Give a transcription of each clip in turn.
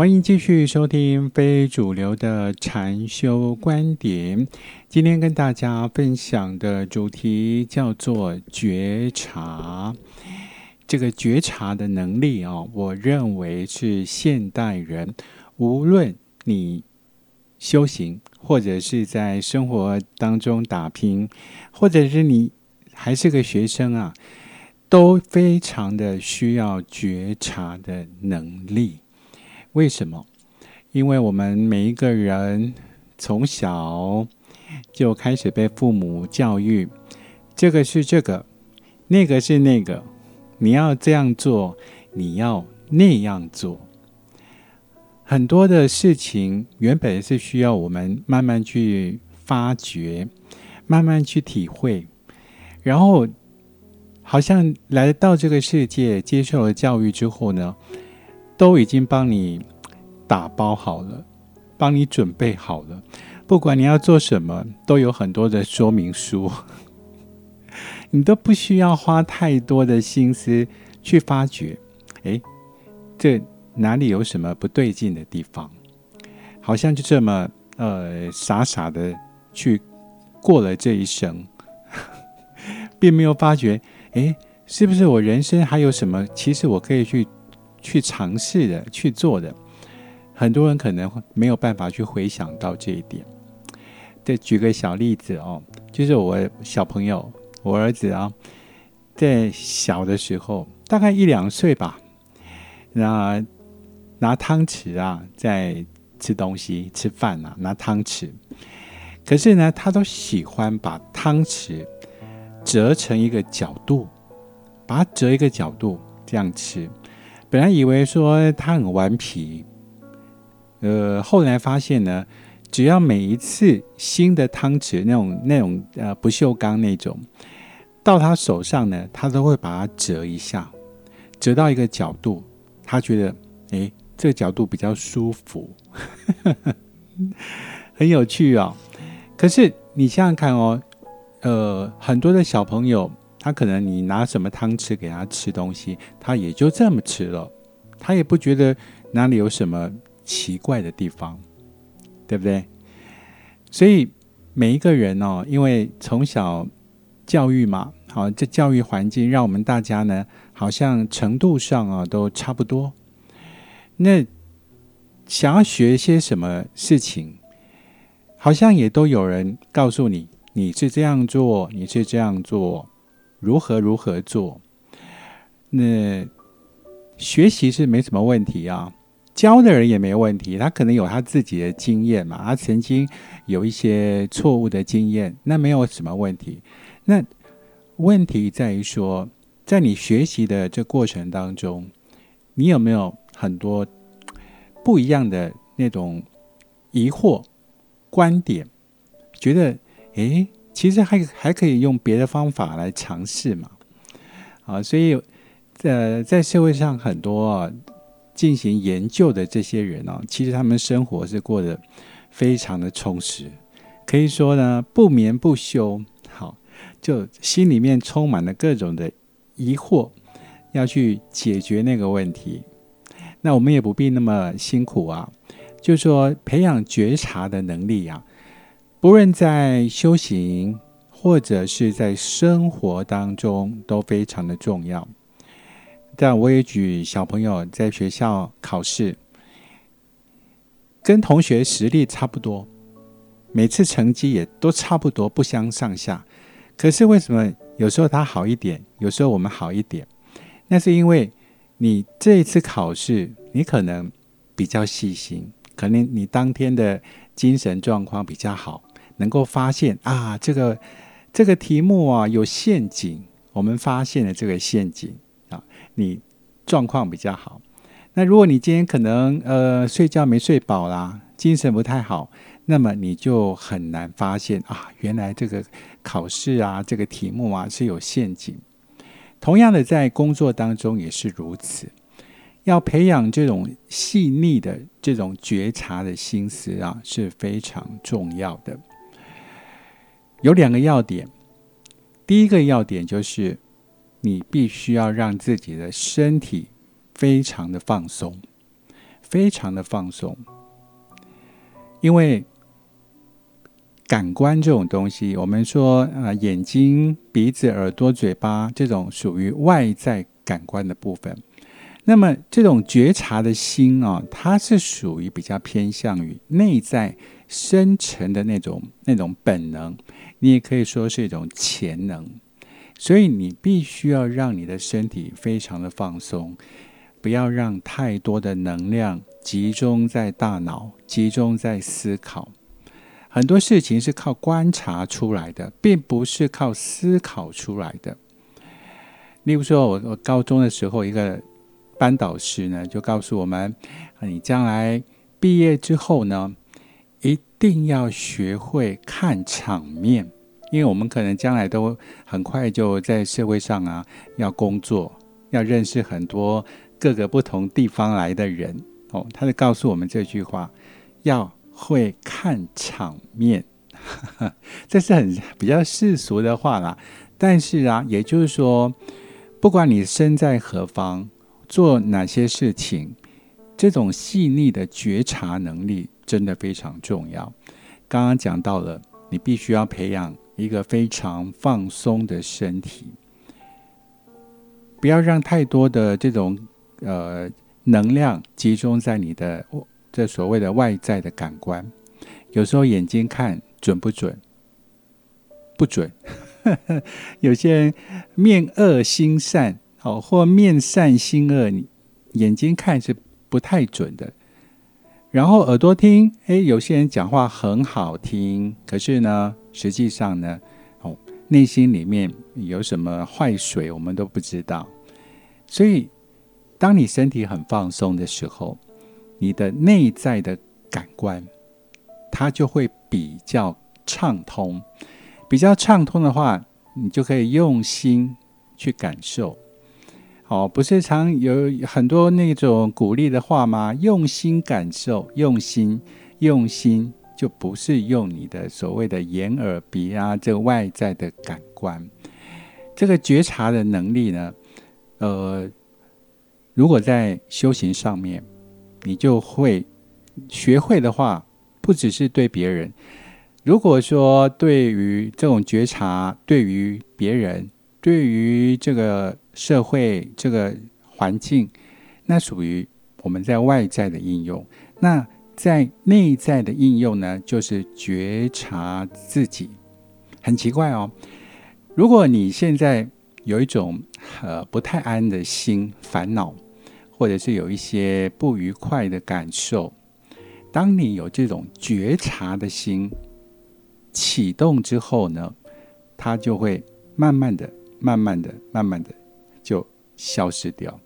欢迎继续收听非主流的禅修观点。今天跟大家分享的主题叫做觉察。这个觉察的能力啊，我认为是现代人，无论你修行，或者是在生活当中打拼，或者是你还是个学生啊，都非常的需要觉察的能力。为什么？因为我们每一个人从小就开始被父母教育，这个是这个，那个是那个，你要这样做，你要那样做。很多的事情原本是需要我们慢慢去发掘，慢慢去体会，然后好像来到这个世界，接受了教育之后呢？都已经帮你打包好了，帮你准备好了。不管你要做什么，都有很多的说明书，你都不需要花太多的心思去发掘。哎，这哪里有什么不对劲的地方？好像就这么呃傻傻的去过了这一生，并没有发觉。哎，是不是我人生还有什么？其实我可以去。去尝试的去做的，很多人可能没有办法去回想到这一点。再举个小例子哦，就是我小朋友，我儿子啊，在小的时候，大概一两岁吧，那拿汤匙啊在吃东西、吃饭啊，拿汤匙。可是呢，他都喜欢把汤匙折成一个角度，把它折一个角度这样吃。本来以为说他很顽皮，呃，后来发现呢，只要每一次新的汤匙那种那种呃不锈钢那种到他手上呢，他都会把它折一下，折到一个角度，他觉得哎，这个角度比较舒服，很有趣哦。可是你想想看哦，呃，很多的小朋友。他可能你拿什么汤匙给他吃东西，他也就这么吃了，他也不觉得哪里有什么奇怪的地方，对不对？所以每一个人哦，因为从小教育嘛，好，这教育环境让我们大家呢，好像程度上啊都差不多。那想要学一些什么事情，好像也都有人告诉你，你是这样做，你是这样做。如何如何做？那学习是没什么问题啊，教的人也没问题。他可能有他自己的经验嘛，他曾经有一些错误的经验，那没有什么问题。那问题在于说，在你学习的这过程当中，你有没有很多不一样的那种疑惑、观点？觉得诶。其实还还可以用别的方法来尝试嘛，啊，所以呃，在社会上很多进行研究的这些人啊，其实他们生活是过得非常的充实，可以说呢不眠不休，好，就心里面充满了各种的疑惑，要去解决那个问题。那我们也不必那么辛苦啊，就说培养觉察的能力呀。不论在修行或者是在生活当中，都非常的重要。但我也举小朋友在学校考试，跟同学实力差不多，每次成绩也都差不多，不相上下。可是为什么有时候他好一点，有时候我们好一点？那是因为你这一次考试，你可能比较细心，可能你当天的精神状况比较好。能够发现啊，这个这个题目啊有陷阱，我们发现了这个陷阱啊，你状况比较好。那如果你今天可能呃睡觉没睡饱啦，精神不太好，那么你就很难发现啊，原来这个考试啊这个题目啊是有陷阱。同样的，在工作当中也是如此，要培养这种细腻的这种觉察的心思啊是非常重要的。有两个要点，第一个要点就是，你必须要让自己的身体非常的放松，非常的放松，因为感官这种东西，我们说啊，眼睛、鼻子、耳朵、嘴巴这种属于外在感官的部分。那么这种觉察的心啊，它是属于比较偏向于内在深沉的那种那种本能，你也可以说是一种潜能。所以你必须要让你的身体非常的放松，不要让太多的能量集中在大脑，集中在思考。很多事情是靠观察出来的，并不是靠思考出来的。例如说，我我高中的时候一个。班导师呢，就告诉我们：，你将来毕业之后呢，一定要学会看场面，因为我们可能将来都很快就在社会上啊，要工作，要认识很多各个不同地方来的人。哦，他就告诉我们这句话：要会看场面，这是很比较世俗的话啦。但是啊，也就是说，不管你身在何方。做哪些事情，这种细腻的觉察能力真的非常重要。刚刚讲到了，你必须要培养一个非常放松的身体，不要让太多的这种呃能量集中在你的这所谓的外在的感官。有时候眼睛看准不准？不准。有些人面恶心善。好，或面善心恶，你眼睛看是不太准的。然后耳朵听，哎，有些人讲话很好听，可是呢，实际上呢，哦，内心里面有什么坏水，我们都不知道。所以，当你身体很放松的时候，你的内在的感官，它就会比较畅通。比较畅通的话，你就可以用心去感受。哦，不是常有很多那种鼓励的话吗？用心感受，用心，用心，就不是用你的所谓的眼耳鼻啊，这个外在的感官。这个觉察的能力呢，呃，如果在修行上面，你就会学会的话，不只是对别人。如果说对于这种觉察，对于别人，对于这个。社会这个环境，那属于我们在外在的应用。那在内在的应用呢，就是觉察自己。很奇怪哦，如果你现在有一种呃不太安的心、烦恼，或者是有一些不愉快的感受，当你有这种觉察的心启动之后呢，它就会慢慢的、慢慢的、慢慢的。就消失掉，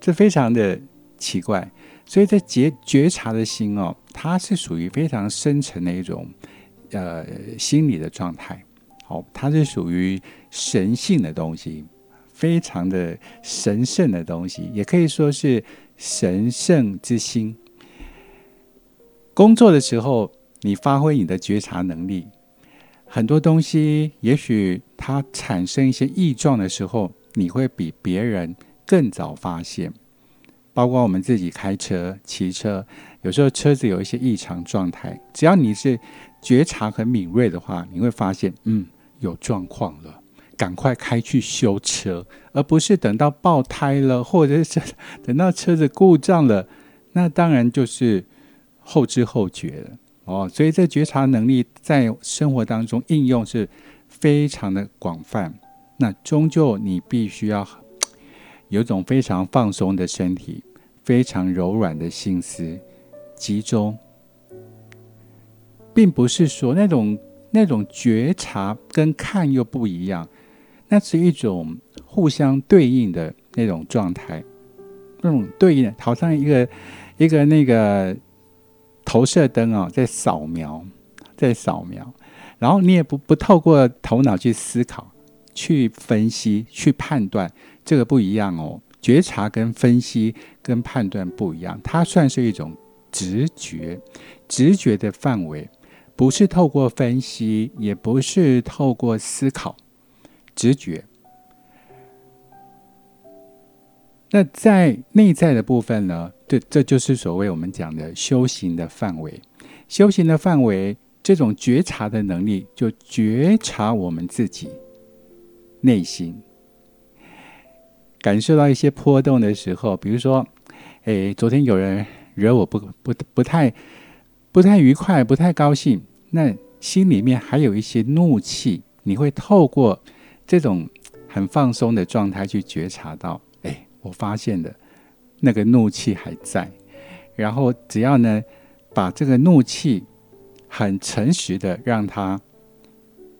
这非常的奇怪。所以在觉觉察的心哦，它是属于非常深沉的一种呃心理的状态。好，它是属于神性的东西，非常的神圣的东西，也可以说是神圣之心。工作的时候，你发挥你的觉察能力，很多东西也许它产生一些异状的时候。你会比别人更早发现，包括我们自己开车、骑车，有时候车子有一些异常状态，只要你是觉察很敏锐的话，你会发现，嗯，有状况了，赶快开去修车，而不是等到爆胎了，或者是 等到车子故障了，那当然就是后知后觉了。哦，所以这觉察能力在生活当中应用是非常的广泛。那终究你必须要有种非常放松的身体，非常柔软的心思，集中，并不是说那种那种觉察跟看又不一样，那是一种互相对应的那种状态，那种对应的，好像一个一个那个投射灯啊，在扫描，在扫描，然后你也不不透过头脑去思考。去分析、去判断，这个不一样哦。觉察跟分析跟判断不一样，它算是一种直觉。直觉的范围不是透过分析，也不是透过思考，直觉。那在内在的部分呢？这这就是所谓我们讲的修行的范围。修行的范围，这种觉察的能力，就觉察我们自己内心，感受到一些波动的时候，比如说，哎，昨天有人惹我不不不太不太愉快，不太高兴，那心里面还有一些怒气，你会透过这种很放松的状态去觉察到，我发现的。那个怒气还在，然后只要呢，把这个怒气很诚实的让它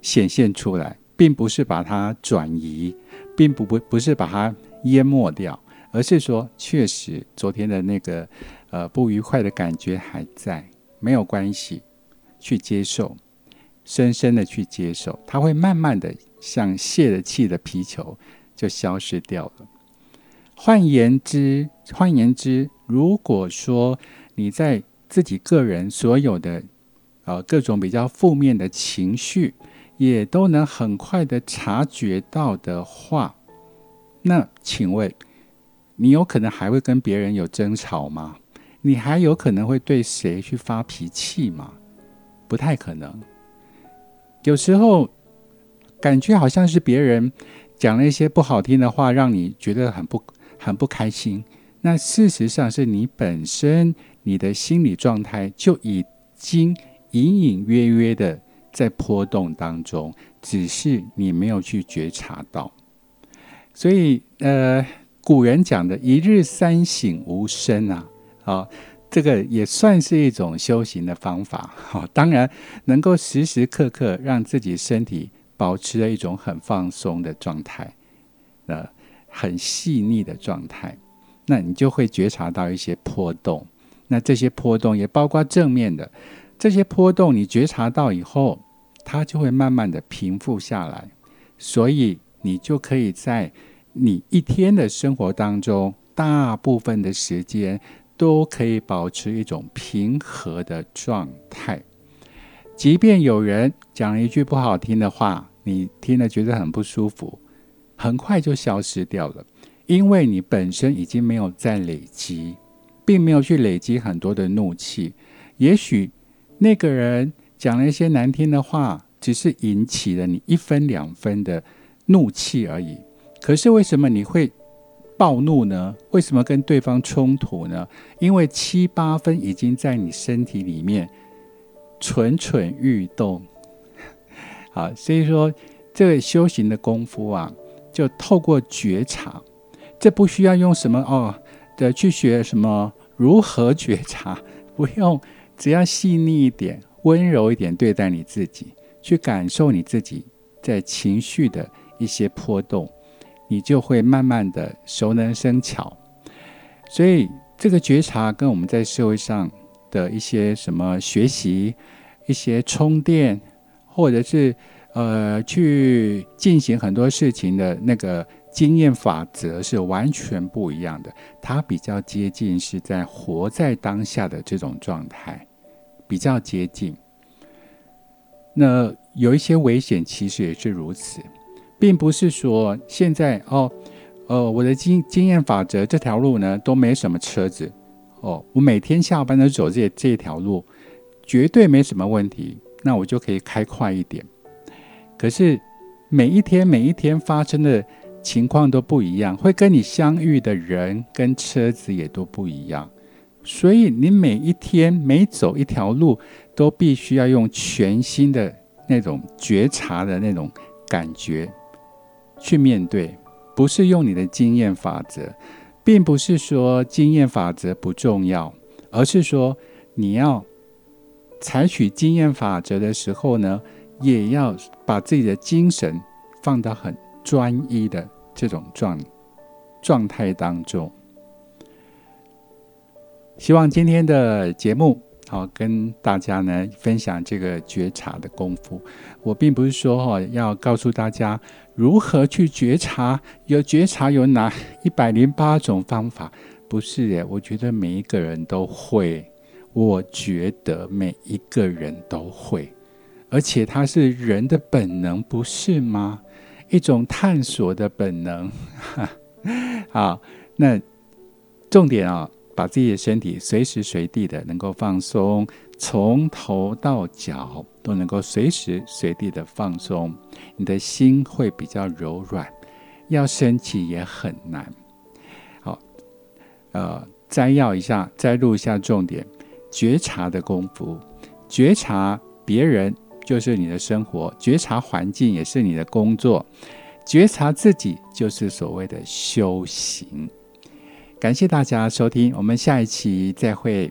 显现出来，并不是把它转移，并不不不是把它淹没掉，而是说，确实昨天的那个呃不愉快的感觉还在，没有关系，去接受，深深的去接受，它会慢慢的像泄了气的皮球就消失掉了。换言之，换言之，如果说你在自己个人所有的呃各种比较负面的情绪，也都能很快的察觉到的话，那请问你有可能还会跟别人有争吵吗？你还有可能会对谁去发脾气吗？不太可能。有时候感觉好像是别人讲了一些不好听的话，让你觉得很不。很不开心，那事实上是你本身你的心理状态就已经隐隐约约的在波动当中，只是你没有去觉察到。所以，呃，古人讲的一日三省吾身啊，啊，这个也算是一种修行的方法。好，当然能够时时刻刻让自己身体保持了一种很放松的状态，呃。很细腻的状态，那你就会觉察到一些波动。那这些波动也包括正面的，这些波动你觉察到以后，它就会慢慢的平复下来。所以你就可以在你一天的生活当中，大部分的时间都可以保持一种平和的状态。即便有人讲了一句不好听的话，你听了觉得很不舒服。很快就消失掉了，因为你本身已经没有在累积，并没有去累积很多的怒气。也许那个人讲了一些难听的话，只是引起了你一分两分的怒气而已。可是为什么你会暴怒呢？为什么跟对方冲突呢？因为七八分已经在你身体里面蠢蠢欲动。好，所以说这个修行的功夫啊。就透过觉察，这不需要用什么哦的去学什么如何觉察，不用，只要细腻一点、温柔一点对待你自己，去感受你自己在情绪的一些波动，你就会慢慢的熟能生巧。所以这个觉察跟我们在社会上的一些什么学习、一些充电，或者是。呃，去进行很多事情的那个经验法则是完全不一样的。它比较接近是在活在当下的这种状态，比较接近。那有一些危险，其实也是如此，并不是说现在哦，呃，我的经经验法则这条路呢都没什么车子哦，我每天下班都走这这条路，绝对没什么问题，那我就可以开快一点。可是每一天每一天发生的情况都不一样，会跟你相遇的人跟车子也都不一样，所以你每一天每走一条路，都必须要用全新的那种觉察的那种感觉去面对，不是用你的经验法则，并不是说经验法则不重要，而是说你要采取经验法则的时候呢。也要把自己的精神放到很专一的这种状状态当中。希望今天的节目好跟大家呢分享这个觉察的功夫。我并不是说哈要告诉大家如何去觉察，有觉察有哪 一百零八种方法，不是耶。我觉得每一个人都会，我觉得每一个人都会。而且它是人的本能，不是吗？一种探索的本能。好，那重点啊，把自己的身体随时随地的能够放松，从头到脚都能够随时随地的放松，你的心会比较柔软，要生气也很难。好，呃，摘要一下，摘录一下重点：觉察的功夫，觉察别人就是你的生活，觉察环境也是你的工作。觉察自己就是所谓的修行。感谢大家收听，我们下一期再会。